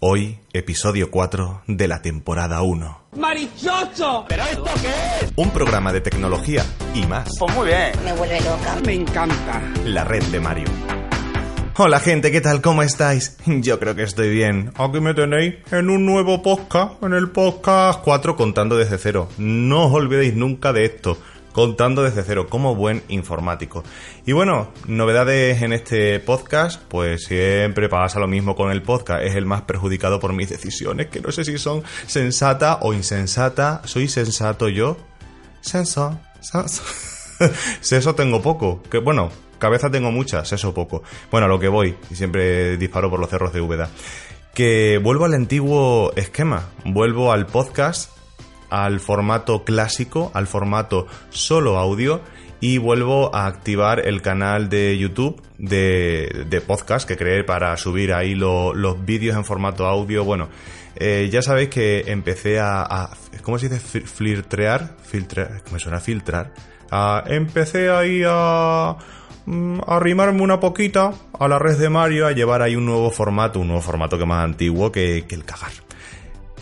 Hoy, episodio 4 de la temporada 1. ¡Marichocho! ¿Pero esto qué es? Un programa de tecnología y más. Pues muy bien. Me vuelve loca. Me encanta. La red de Mario. Hola gente, ¿qué tal? ¿Cómo estáis? Yo creo que estoy bien. Aquí me tenéis en un nuevo podcast, en el podcast 4 contando desde cero. No os olvidéis nunca de esto contando desde cero como buen informático. Y bueno, novedades en este podcast, pues siempre pasa lo mismo con el podcast, es el más perjudicado por mis decisiones, que no sé si son sensata o insensata. ¿Soy sensato yo? Senso, senso. Seso tengo poco, que bueno, cabeza tengo mucha, seso poco. Bueno, a lo que voy, y siempre disparo por los cerros de Úbeda. Que vuelvo al antiguo esquema, vuelvo al podcast al formato clásico, al formato solo audio y vuelvo a activar el canal de YouTube de, podcast que creé para subir ahí los vídeos en formato audio. Bueno, eh, ya sabéis que empecé a, ¿cómo se dice? Filtrear, filtrar, me suena filtrar. empecé ahí a mm, arrimarme una poquita a la red de Mario, a llevar ahí un nuevo formato, un nuevo formato que más antiguo que, que el cagar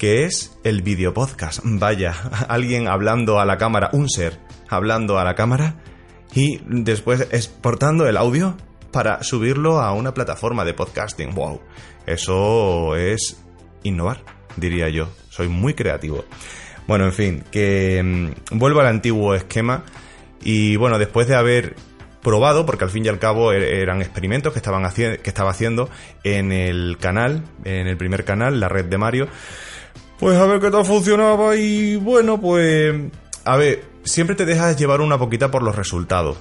que es el videopodcast. Vaya, alguien hablando a la cámara, un ser hablando a la cámara y después exportando el audio para subirlo a una plataforma de podcasting. ¡Wow! Eso es innovar, diría yo. Soy muy creativo. Bueno, en fin, que mm, vuelvo al antiguo esquema y bueno, después de haber probado, porque al fin y al cabo er, eran experimentos que, estaban que estaba haciendo en el canal, en el primer canal, la red de Mario, pues a ver qué tal funcionaba y bueno, pues... A ver, siempre te dejas llevar una poquita por los resultados,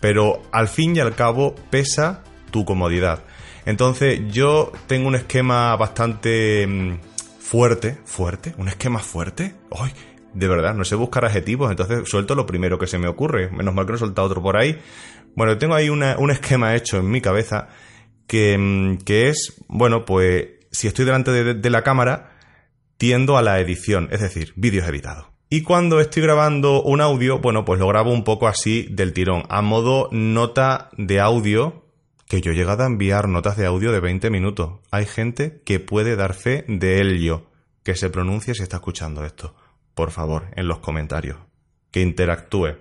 pero al fin y al cabo pesa tu comodidad. Entonces yo tengo un esquema bastante mm, fuerte, fuerte, un esquema fuerte. ¡Ay! De verdad, no sé buscar adjetivos, entonces suelto lo primero que se me ocurre. Menos mal que no he soltado otro por ahí. Bueno, tengo ahí un esquema hecho en mi cabeza que, mm, que es, bueno, pues si estoy delante de la cámara, tiendo a la edición, es decir, vídeos editados. Y cuando estoy grabando un audio, bueno, pues lo grabo un poco así del tirón, a modo nota de audio, que yo he llegado a enviar notas de audio de 20 minutos. Hay gente que puede dar fe de ello, que se pronuncie si está escuchando esto. Por favor, en los comentarios. Que interactúe.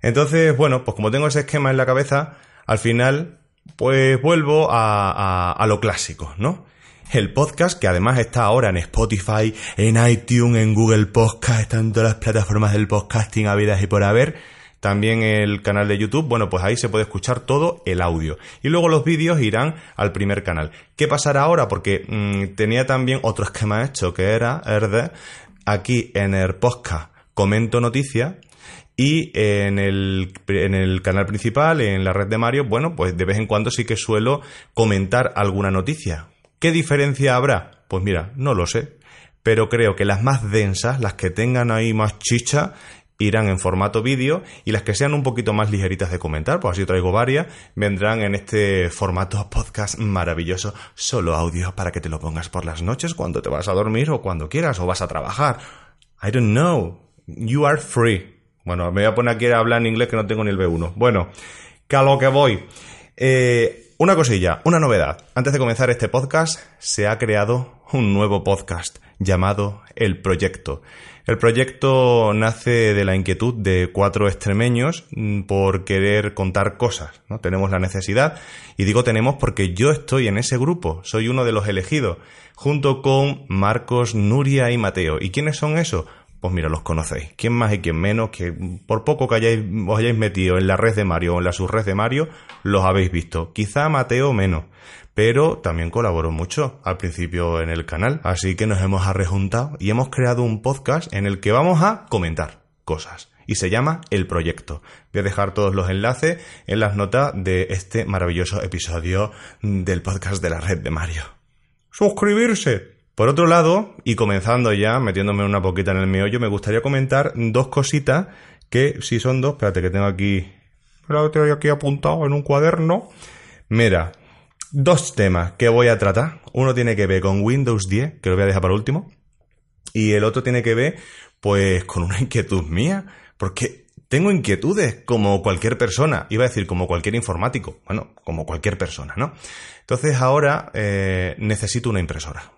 Entonces, bueno, pues como tengo ese esquema en la cabeza, al final, pues vuelvo a, a, a lo clásico, ¿no? El podcast, que además está ahora en Spotify, en iTunes, en Google Podcast, está en todas las plataformas del podcasting habidas y por haber. También el canal de YouTube, bueno, pues ahí se puede escuchar todo el audio. Y luego los vídeos irán al primer canal. ¿Qué pasará ahora? Porque mm, tenía también otro esquema hecho que era Herde. Aquí en el podcast comento noticias y en el, en el canal principal, en la red de Mario, bueno, pues de vez en cuando sí que suelo comentar alguna noticia. ¿Qué diferencia habrá? Pues mira, no lo sé. Pero creo que las más densas, las que tengan ahí más chicha, irán en formato vídeo y las que sean un poquito más ligeritas de comentar, pues así traigo varias, vendrán en este formato podcast maravilloso, solo audio para que te lo pongas por las noches cuando te vas a dormir o cuando quieras o vas a trabajar. I don't know. You are free. Bueno, me voy a poner aquí a hablar en inglés que no tengo ni el B1. Bueno, que a lo que voy. Eh, una cosilla, una novedad. Antes de comenzar este podcast, se ha creado un nuevo podcast llamado El Proyecto. El proyecto nace de la inquietud de cuatro extremeños mm, por querer contar cosas. ¿no? Tenemos la necesidad, y digo tenemos porque yo estoy en ese grupo, soy uno de los elegidos, junto con Marcos, Nuria y Mateo. ¿Y quiénes son esos? Pues mira, los conocéis. ¿Quién más y quién menos? Que por poco que hayáis, os hayáis metido en la red de Mario o en la subred de Mario, los habéis visto. Quizá Mateo menos, pero también colaboró mucho al principio en el canal. Así que nos hemos arrejuntado y hemos creado un podcast en el que vamos a comentar cosas. Y se llama El Proyecto. Voy a dejar todos los enlaces en las notas de este maravilloso episodio del podcast de la red de Mario. Suscribirse Por otro lado, y comenzando ya, metiéndome una poquita en el meollo, me gustaría comentar dos cositas que, si son dos, espérate que tengo aquí, lo tengo aquí apuntado en un cuaderno. Mira, dos temas que voy a tratar. Uno tiene que ver con Windows 10, que lo voy a dejar para último. Y el otro tiene que ver, pues, con una inquietud mía. Porque tengo inquietudes como cualquier persona. Iba a decir como cualquier informático. Bueno, como cualquier persona, ¿no? Entonces ahora eh, necesito una impresora.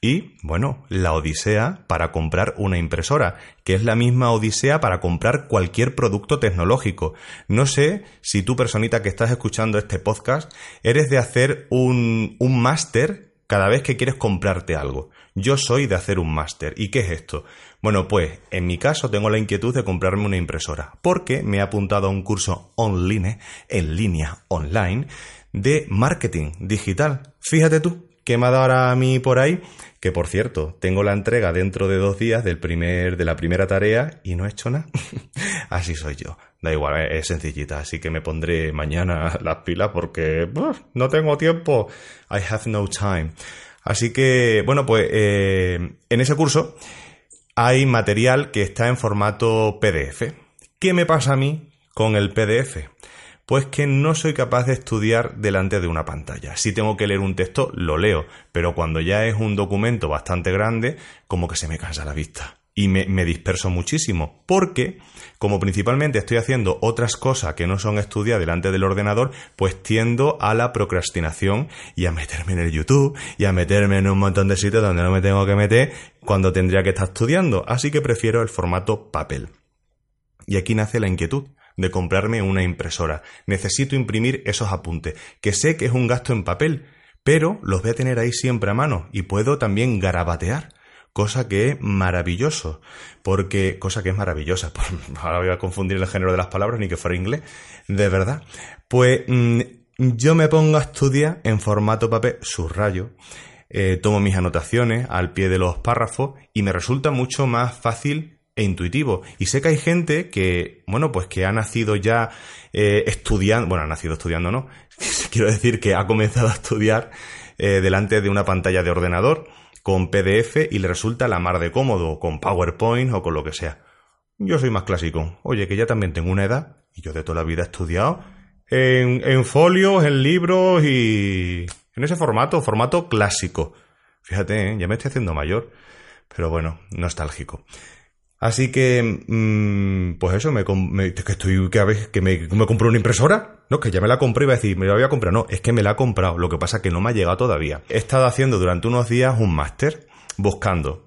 Y, bueno, la odisea para comprar una impresora, que es la misma odisea para comprar cualquier producto tecnológico. No sé si tú, personita que estás escuchando este podcast, eres de hacer un, un máster cada vez que quieres comprarte algo. Yo soy de hacer un máster. ¿Y qué es esto? Bueno, pues en mi caso tengo la inquietud de comprarme una impresora, porque me he apuntado a un curso online, en línea, online, de marketing digital. Fíjate tú, que me ha dado ahora a mí por ahí que por cierto, tengo la entrega dentro de dos días del primer, de la primera tarea y no he hecho nada. así soy yo. Da igual, es sencillita, así que me pondré mañana las pilas porque no tengo tiempo. I have no time. Así que, bueno, pues eh, en ese curso hay material que está en formato PDF. ¿Qué me pasa a mí con el PDF? Pues que no soy capaz de estudiar delante de una pantalla. Si tengo que leer un texto, lo leo, pero cuando ya es un documento bastante grande, como que se me cansa la vista. Y me, disperso muchísimo, porque como principalmente estoy haciendo otras cosas que no son estudiar delante del ordenador, pues tiendo a la procrastinación y a meterme en el YouTube y a meterme en un montón de sitios donde no me tengo que meter cuando tendría que estar estudiando. Así que prefiero el formato papel. Y aquí nace la inquietud de comprarme una impresora. Necesito imprimir esos apuntes, que sé que es un gasto en papel, pero los voy a tener ahí siempre a mano y puedo también garabatear. Cosa que es maravilloso, porque, cosa que es maravillosa, ahora voy a confundir el género de las palabras ni que fuera inglés, de verdad. Pues mm, yo me pongo a estudiar en formato papel, subrayo, eh, tomo mis anotaciones al pie de los párrafos y me resulta mucho más fácil e intuitivo. Y sé que hay gente que, bueno, pues que ha nacido ya eh, estudiando, bueno, ha nacido estudiando, ¿no? Quiero decir que ha comenzado a estudiar eh, delante de una pantalla de ordenador con PDF y le resulta la mar de cómodo, con PowerPoint o con lo que sea. Yo soy más clásico. Oye, que ya también tengo una edad y yo de toda la vida he estudiado en, folios, en libros y en ese formato, formato clásico. Fíjate, ¿eh? ya me estoy haciendo mayor, pero bueno, nostálgico. Así que, mm, pues eso, me, que estoy, que, que me, me compré una impresora. No, que ya me la compré, iba a decir, me la voy a comprar. No, es que me la he comprado. Lo que pasa es que no me ha llegado todavía. He estado haciendo durante unos días un máster buscando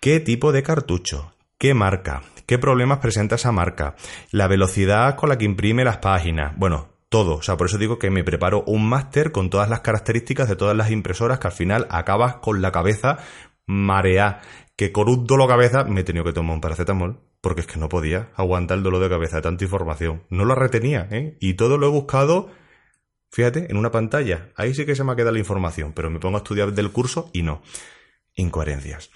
qué tipo de cartucho, qué marca, qué problemas presenta esa marca, la velocidad con la que imprime las páginas. Bueno, todo. O sea, por eso digo que me preparo un máster con todas las características de todas las impresoras que al final acabas con la cabeza mareada que con un dolor de cabeza me he tenido que tomar un paracetamol porque es que no podía aguantar el dolor de cabeza de tanta información. No lo retenía, ¿eh? Y todo lo he buscado, fíjate, en una pantalla. Ahí sí que se me ha quedado la información, pero me pongo a estudiar del curso y no. Incoherencias.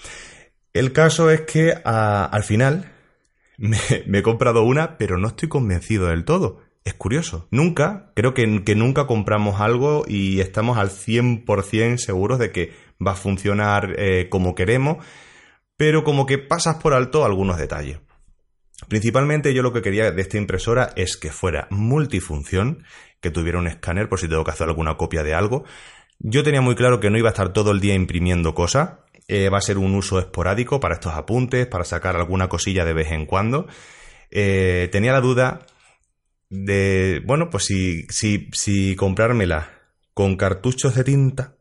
El caso es que al final me, he comprado una, pero no estoy convencido del todo. Es curioso. Nunca, creo que, que nunca compramos algo y estamos al 100% seguros de que va a funcionar eh, como queremos pero como que pasas por alto algunos detalles. Principalmente yo lo que quería de esta impresora es que fuera multifunción, que tuviera un escáner por si tengo que hacer alguna copia de algo. Yo tenía muy claro que no iba a estar todo el día imprimiendo cosas, eh, va a ser un uso esporádico para estos apuntes, para sacar alguna cosilla de vez en cuando. Eh, tenía la duda de, bueno, pues si, si, si comprármela con cartuchos de tinta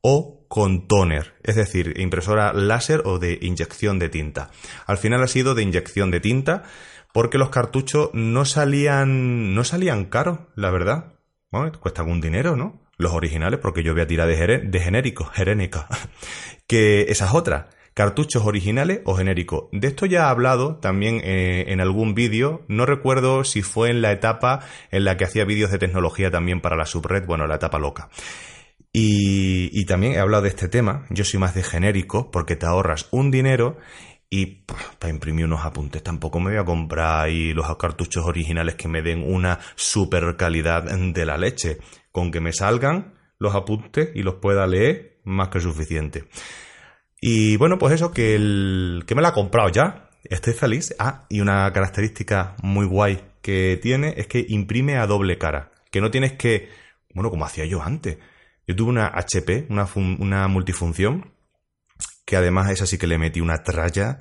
o con toner, es decir, impresora láser o de inyección de tinta. Al final ha sido de inyección de tinta porque los cartuchos no salían no salían caros, la verdad. Bueno, cuesta algún dinero, ¿no? Los originales, porque yo voy a tirar de, genéricos, gerénica. que esa es otra. Cartuchos originales o genéricos. De esto ya he hablado también eh, en algún vídeo. No recuerdo si fue en la etapa en la que hacía vídeos de tecnología también para la subred, bueno, la etapa loca. Y, también he hablado de este tema, yo soy más de genérico porque te ahorras un dinero y para imprimir unos apuntes tampoco me voy a comprar ahí los cartuchos originales que me den una super calidad de la leche. Con que me salgan los apuntes y los pueda leer, más que suficiente. Y bueno, pues eso, que, el, que me la ha comprado ya. Estoy feliz. Ah, y una característica muy guay que tiene es que imprime a doble cara. Que no tienes que, bueno, como hacía yo antes. Yo tuve una HP, una, una multifunción, que además esa sí que le metí una tralla,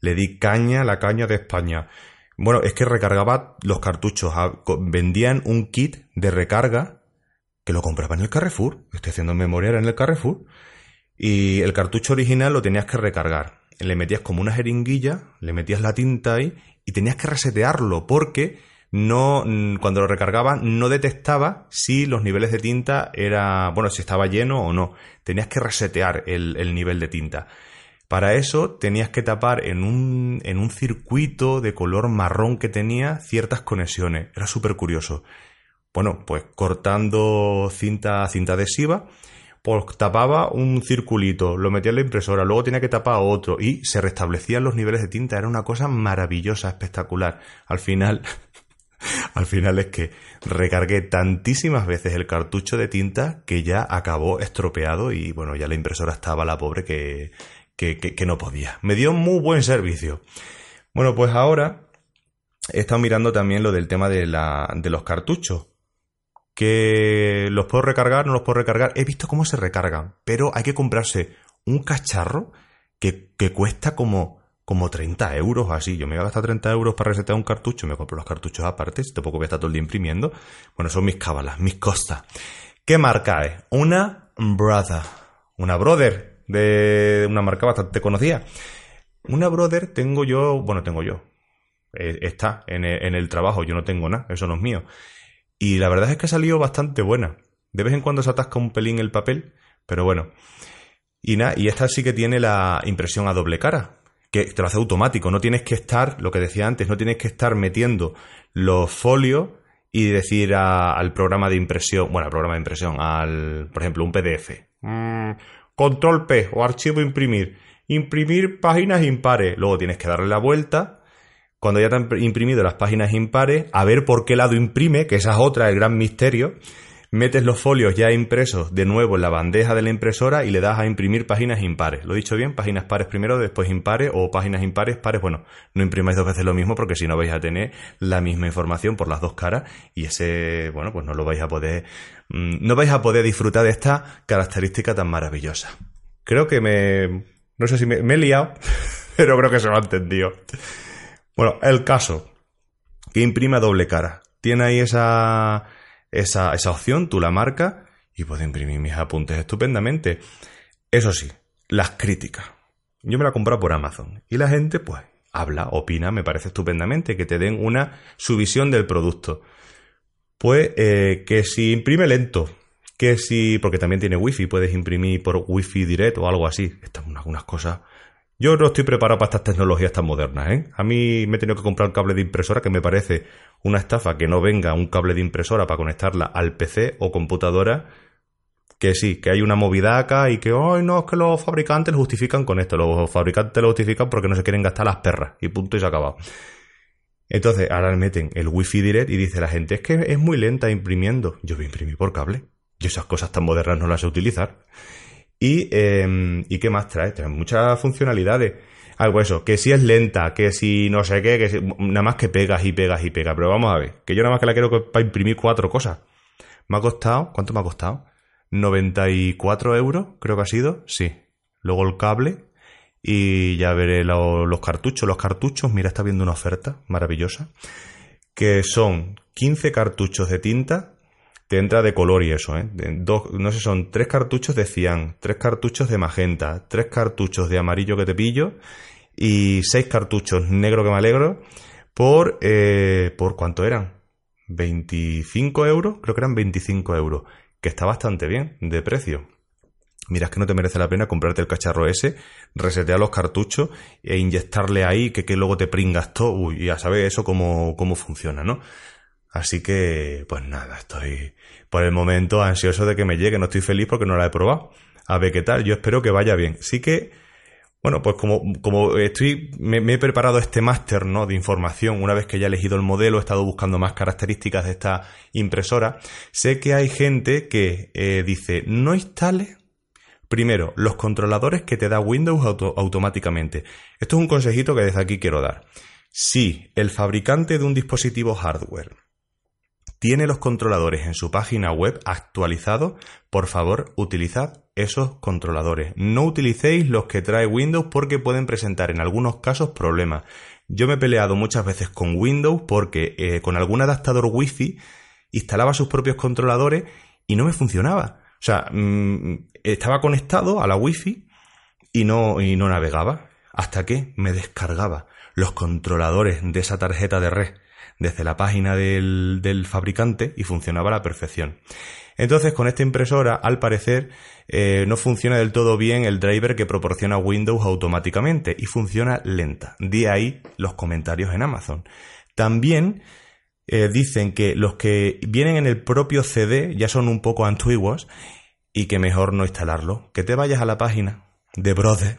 le di caña, la caña de España. Bueno, es que recargaba los cartuchos, vendían un kit de recarga que lo compraba en el Carrefour, estoy haciendo memoria, era en el Carrefour, y el cartucho original lo tenías que recargar. Le metías como una jeringuilla, le metías la tinta ahí y tenías que resetearlo porque no cuando lo recargaba no detectaba si los niveles de tinta era bueno si estaba lleno o no tenías que resetear el, el nivel de tinta para eso tenías que tapar en un, en un circuito de color marrón que tenía ciertas conexiones. Era súper curioso. Bueno, pues cortando cinta, cinta adhesiva, pues tapaba un circulito, lo metía en la impresora, luego tenía que tapar otro y se restablecían los niveles de tinta. Era una cosa maravillosa, espectacular. Al final, al final es que recargué tantísimas veces el cartucho de tinta que ya acabó estropeado y bueno, ya la impresora estaba la pobre que, que, no podía. Me dio muy buen servicio. Bueno, pues ahora he estado mirando también lo del tema de, la, de los cartuchos. Que los puedo recargar, no los puedo recargar. He visto cómo se recargan, pero hay que comprarse un cacharro que, que cuesta como, como 30 euros así. Yo me voy a gastar 30 euros para resetear un cartucho, me compro los cartuchos aparte, tampoco voy a estar todo el día imprimiendo. Bueno, son mis cábalas, mis costas. ¿Qué marca es? Una Brother. Una Brother de una marca bastante conocida. Una brother tengo yo, bueno, tengo yo. Eh, está en el, trabajo, yo no tengo nada, eso no es mío. Y la verdad es que ha salido bastante buena. De vez en cuando se atasca un pelín el papel, pero bueno. Y y esta sí que tiene la impresión a doble cara, que te lo hace automático. No tienes que estar, lo que decía antes, no tienes que estar metiendo los folios y decir al programa de impresión, bueno, al programa de impresión, al, por ejemplo, un PDF. Mm, Control P o archivo imprimir. Imprimir páginas impares. Luego tienes que darle la vuelta. Cuando ya te han imprimido las páginas impares, a ver por qué lado imprime, que esa es otra, el gran misterio. Metes los folios ya impresos de nuevo en la bandeja de la impresora y le das a imprimir páginas impares. ¿Lo he dicho bien? Páginas pares primero, después impares o páginas impares, pares. Bueno, no imprimáis dos veces lo mismo porque si no vais a tener la misma información por las dos caras y ese, bueno, pues no lo vais a poder Mm, no vais a poder disfrutar de esta característica tan maravillosa. Creo que me... No sé si me, he liado, pero creo que se lo ha entendido. Bueno, el caso, que imprime doble cara. Tiene ahí esa, esa, esa opción, tú la marcas y puedo imprimir mis apuntes estupendamente. Eso sí, las críticas. Yo me la compro por Amazon y la gente pues habla, opina, me parece estupendamente que te den una subvisión del producto. Pues eh, que si imprime lento, que si, porque también tiene wifi, puedes imprimir por wifi direct o algo así. Estas son algunas cosas. Yo no estoy preparado para estas tecnologías tan modernas, ¿eh? A mí me he tenido que comprar un cable de impresora que me parece una estafa que no venga un cable de impresora para conectarla al PC o computadora. Que sí, que hay una movida acá y que, ay, no, es que los fabricantes lo justifican con esto. Los fabricantes lo justifican porque no se quieren gastar las perras. Y punto y se ha acabado. Entonces, ahora meten el Wi-Fi Direct y dice la gente, es que es muy lenta imprimiendo. Yo voy a imprimir por cable. Yo esas cosas tan modernas no las sé utilizar. Y, eh, ¿y qué más trae? Trae muchas funcionalidades. Algo eso, que si es lenta, que si no sé qué, que si, nada más que pegas y pegas y pegas. Pero vamos a ver, que yo nada más que la quiero para imprimir cuatro cosas. Me ha costado, ¿cuánto me ha costado? 94 euros, creo que ha sido, sí. Luego el cable, y ya veré los cartuchos. Los cartuchos, mira, está viendo una oferta maravillosa, que son 15 cartuchos de tinta, te entra de color y eso, ¿eh? Dos, no sé, son tres cartuchos de cian, tres cartuchos de magenta, tres cartuchos de amarillo que te pillo y seis cartuchos negro que me alegro por, eh, ¿por cuánto eran? 25 euros, creo que eran 25 euros, que está bastante bien de precio miras que no te merece la pena comprarte el cacharro ese, resetear los cartuchos e inyectarle ahí, que, que luego te pringas todo, uy, ya sabes eso cómo, cómo funciona, ¿no? Así que, pues nada, estoy por el momento ansioso de que me llegue, no estoy feliz porque no la he probado. A ver qué tal, yo espero que vaya bien. Sí que, bueno, pues como, como estoy, me, he preparado este máster, ¿no? De información, una vez que ya he elegido el modelo, he estado buscando más características de esta impresora, sé que hay gente que eh, dice, no instale Primero, los controladores que te da Windows automáticamente. Esto es un consejito que desde aquí quiero dar. Si el fabricante de un dispositivo hardware tiene los controladores en su página web actualizados, por favor, utilizad esos controladores. No utilicéis los que trae Windows porque pueden presentar en algunos casos problemas. Yo me he peleado muchas veces con Windows porque eh, con algún adaptador Wi-Fi instalaba sus propios controladores y no me funcionaba. O sea, mm, estaba conectado a la Wi-Fi y no, y no navegaba. Hasta que me descargaba los controladores de esa tarjeta de red desde la página del, del fabricante y funcionaba a la perfección. Entonces, con esta impresora, al parecer, eh, no funciona del todo bien el driver que proporciona Windows automáticamente y funciona lenta. De ahí los comentarios en Amazon. También eh, dicen que los que vienen en el propio CD ya son un poco antiguos y que mejor no instalarlo. Que te vayas a la página de Brother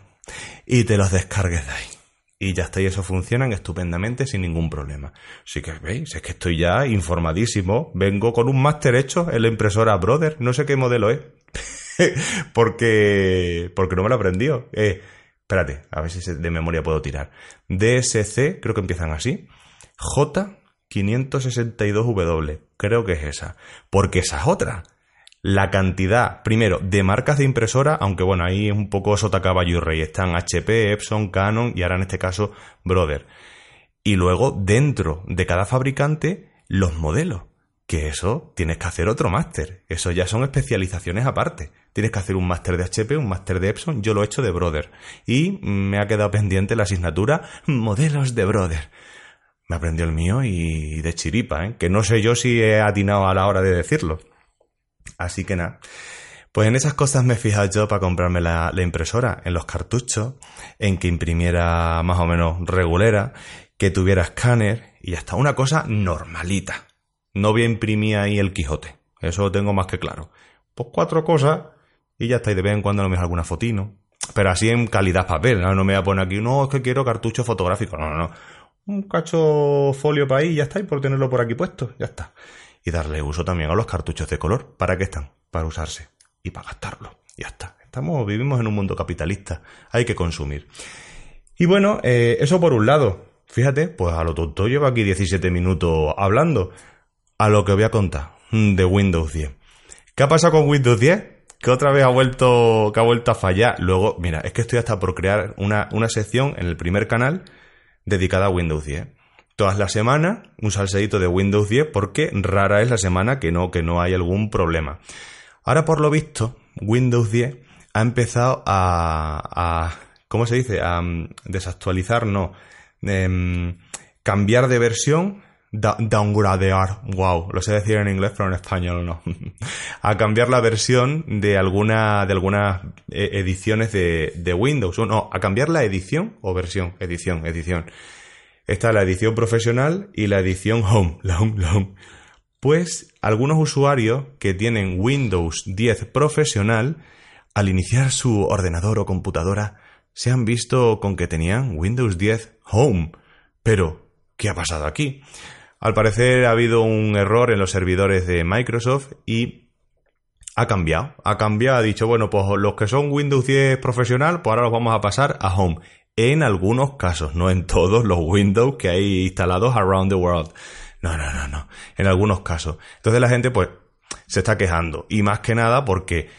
y te los descargues de ahí. Y ya está, y eso funcionan estupendamente sin ningún problema. Así que veis, es que estoy ya informadísimo. Vengo con un máster hecho en la impresora Brother. No sé qué modelo es. porque, porque no me lo aprendió. Eh, espérate, a ver si de memoria puedo tirar. DSC, creo que empiezan así. J562W, creo que es esa. Porque esa es otra. La cantidad, primero, de marcas de impresora, aunque bueno, ahí es un poco sota caballo y rey. Están HP, Epson, Canon y ahora en este caso Brother. Y luego, dentro de cada fabricante, los modelos que eso tienes que hacer otro máster. Eso ya son especializaciones aparte. Tienes que hacer un máster de HP, un máster de Epson. Yo lo he hecho de Brother. Y me ha quedado pendiente la asignatura Modelos de Brother. Me aprendió el mío y de chiripa, ¿eh? que no sé yo si he atinado a la hora de decirlo. Así que nada. Pues en esas cosas me he fijado yo para comprarme la, impresora, en los cartuchos, en que imprimiera más o menos regulera, que tuviera escáner y hasta una cosa normalita. No voy a imprimir ahí el Quijote. Eso lo tengo más que claro. Pues cuatro cosas y ya está. Y de vez en cuando no me alguna fotino. Pero así en calidad papel. ¿no? me voy a poner aquí, no, es que quiero cartucho fotográfico. No, no, no. Un cacho folio para ahí y ya está. Y por tenerlo por aquí puesto, ya está. Y darle uso también a los cartuchos de color. ¿Para qué están? Para usarse. Y para gastarlo. Ya está. Estamos, vivimos en un mundo capitalista. Hay que consumir. Y bueno, eh, eso por un lado. Fíjate, pues a lo tonto llevo aquí 17 minutos hablando a lo que voy a contar mm, de Windows 10. ¿Qué ha pasado con Windows 10? Que otra vez ha vuelto, que ha vuelto a fallar. Luego, mira, es que estoy hasta por crear una, una sección en el primer canal dedicada a Windows 10. Todas las semanas, un salseíto de Windows 10 porque rara es la semana que no, que no hay algún problema. Ahora, por lo visto, Windows 10 ha empezado a, a ¿cómo se dice? A um, desactualizar, no. Um, cambiar de versión downgradear, wow, lo sé decir en inglés pero en español no, a cambiar la versión de alguna de algunas eh, ediciones de, de Windows, no, a cambiar la edición o versión, edición, edición. Está la edición profesional y la edición home. Pues algunos usuarios que tienen Windows 10 profesional, al iniciar su ordenador o computadora, se han visto con que tenían Windows 10 Home. Pero, ¿qué ha pasado aquí? Al parecer ha habido un error en los servidores de Microsoft y ha cambiado. Ha cambiado, ha dicho, bueno, pues los que son Windows 10 profesional, pues ahora los vamos a pasar a Home. En algunos casos, no en todos los Windows que hay instalados around the world. No, no, no, no. En algunos casos. Entonces la gente, pues, se está quejando. Y más que nada porque,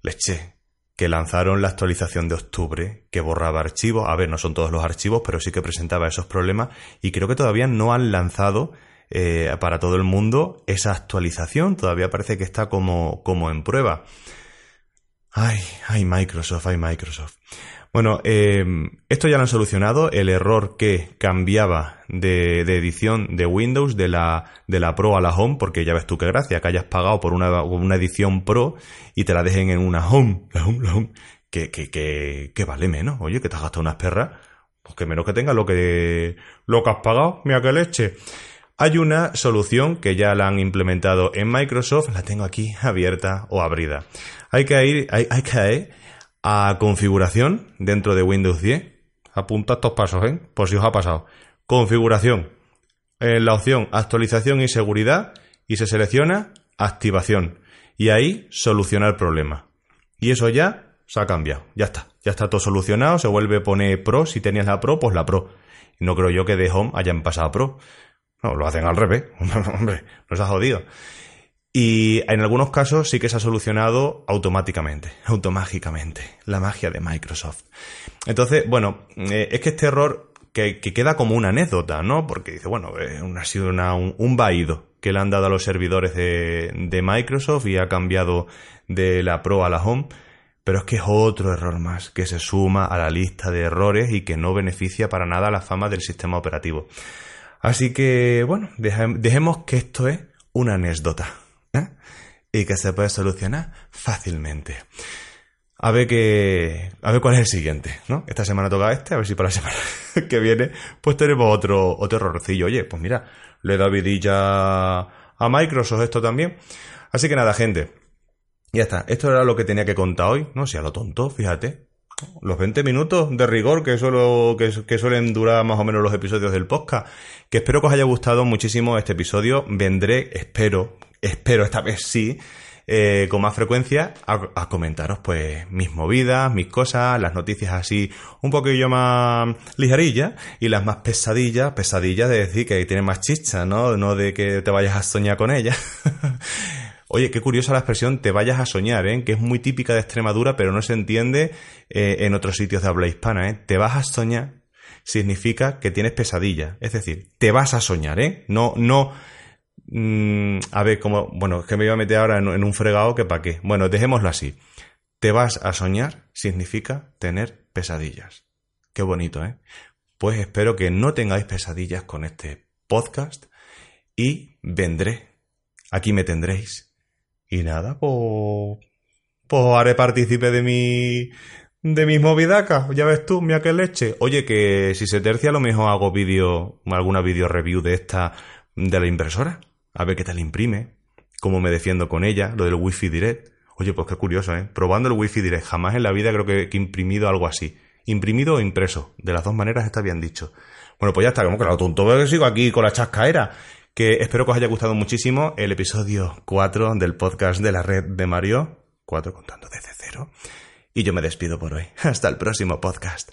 leche, que lanzaron la actualización de octubre que borraba archivos. A ver, no son todos los archivos, pero sí que presentaba esos problemas. Y creo que todavía no han lanzado eh, para todo el mundo esa actualización. Todavía parece que está como, como en prueba. Ay, ay Microsoft, ay Microsoft. Bueno, eh, esto ya lo han solucionado, el error que cambiaba de, edición de Windows de la, de la Pro a la Home, porque ya ves tú qué gracia, que hayas pagado por una, una edición Pro y te la dejen en una Home, la Home, la Home, que, que, que, que vale menos, oye, que te has gastado unas perras, pues que menos que tenga lo que, lo que has pagado, mira que leche. Hay una solución que ya la han implementado en Microsoft, la tengo aquí abierta o abrida. Hay que ir, hay, que ir a configuración dentro de Windows 10. Apunta estos pasos, ¿eh? Por si os ha pasado. Configuración. En la opción actualización y seguridad y se selecciona activación. Y ahí soluciona el problema. Y eso ya se ha cambiado. Ya está. Ya está todo solucionado. Se vuelve a poner Pro. Si tenías la Pro, pues la Pro. No creo yo que de Home hayan pasado Pro. No, lo hacen al revés. Hombre, nos ha jodido. Y en algunos casos sí que se ha solucionado automáticamente, automágicamente. La magia de Microsoft. Entonces, bueno, eh, es que este error que, queda como una anécdota, ¿no? Porque dice, bueno, eh, ha sido un, un vaído que le han dado a los servidores de, Microsoft y ha cambiado de la Pro a la Home. Pero es que es otro error más que se suma a la lista de errores y que no beneficia para nada la fama del sistema operativo. Así que, bueno, dejemos que esto es una anécdota. Y que se puede solucionar fácilmente. A ver que, a ver cuál es el siguiente, ¿no? Esta semana toca este, a ver si para la semana que viene, pues tenemos otro, otro errorcillo. Oye, pues mira, le dado vidilla a Microsoft esto también. Así que nada, gente, ya está, esto era lo que tenía que contar hoy, no sea lo tonto, fíjate. Los 20 minutos de rigor que, suelo, que, suelen durar más o menos los episodios del podcast. Que espero que os haya gustado muchísimo este episodio. Vendré, espero, espero esta vez sí, eh, con más frecuencia a, comentaros pues mis movidas, mis cosas, las noticias así un poquillo más ligerillas y las más pesadillas, pesadillas de decir que tiene más chicha, ¿no? No de que te vayas a soñar con ella. Oye, qué curiosa la expresión te vayas a soñar, ¿eh? que es muy típica de Extremadura, pero no se entiende eh, en otros sitios de habla hispana. ¿eh? Te vas a soñar significa que tienes pesadilla. Es decir, te vas a soñar, ¿eh? No, no. Mm, a ver, como. Bueno, es que me iba a meter ahora en, un fregado que para qué. Bueno, dejémoslo así. Te vas a soñar significa tener pesadillas. Qué bonito, ¿eh? Pues espero que no tengáis pesadillas con este podcast y vendré. Aquí me tendréis y nada, pues. Pues haré partícipe de mi. de mis movidacas. Ya ves tú, mira qué leche. Oye, que si se tercia, lo mejor hago vídeo. alguna vídeo review de esta. de la impresora. A ver qué tal imprime. Cómo me defiendo con ella. Lo del Wi-Fi Direct. Oye, pues qué curioso, ¿eh? Probando el Wi-Fi Direct. Jamás en la vida creo que, he imprimido algo así. Imprimido o impreso. De las dos maneras está bien dicho. Bueno, pues ya está, como que lo tonto que sigo aquí con la chascaera que espero que os haya gustado muchísimo el episodio 4 del podcast de la red de Mario, 4 contando desde cero, y yo me despido por hoy. Hasta el próximo podcast.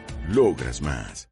Logras más.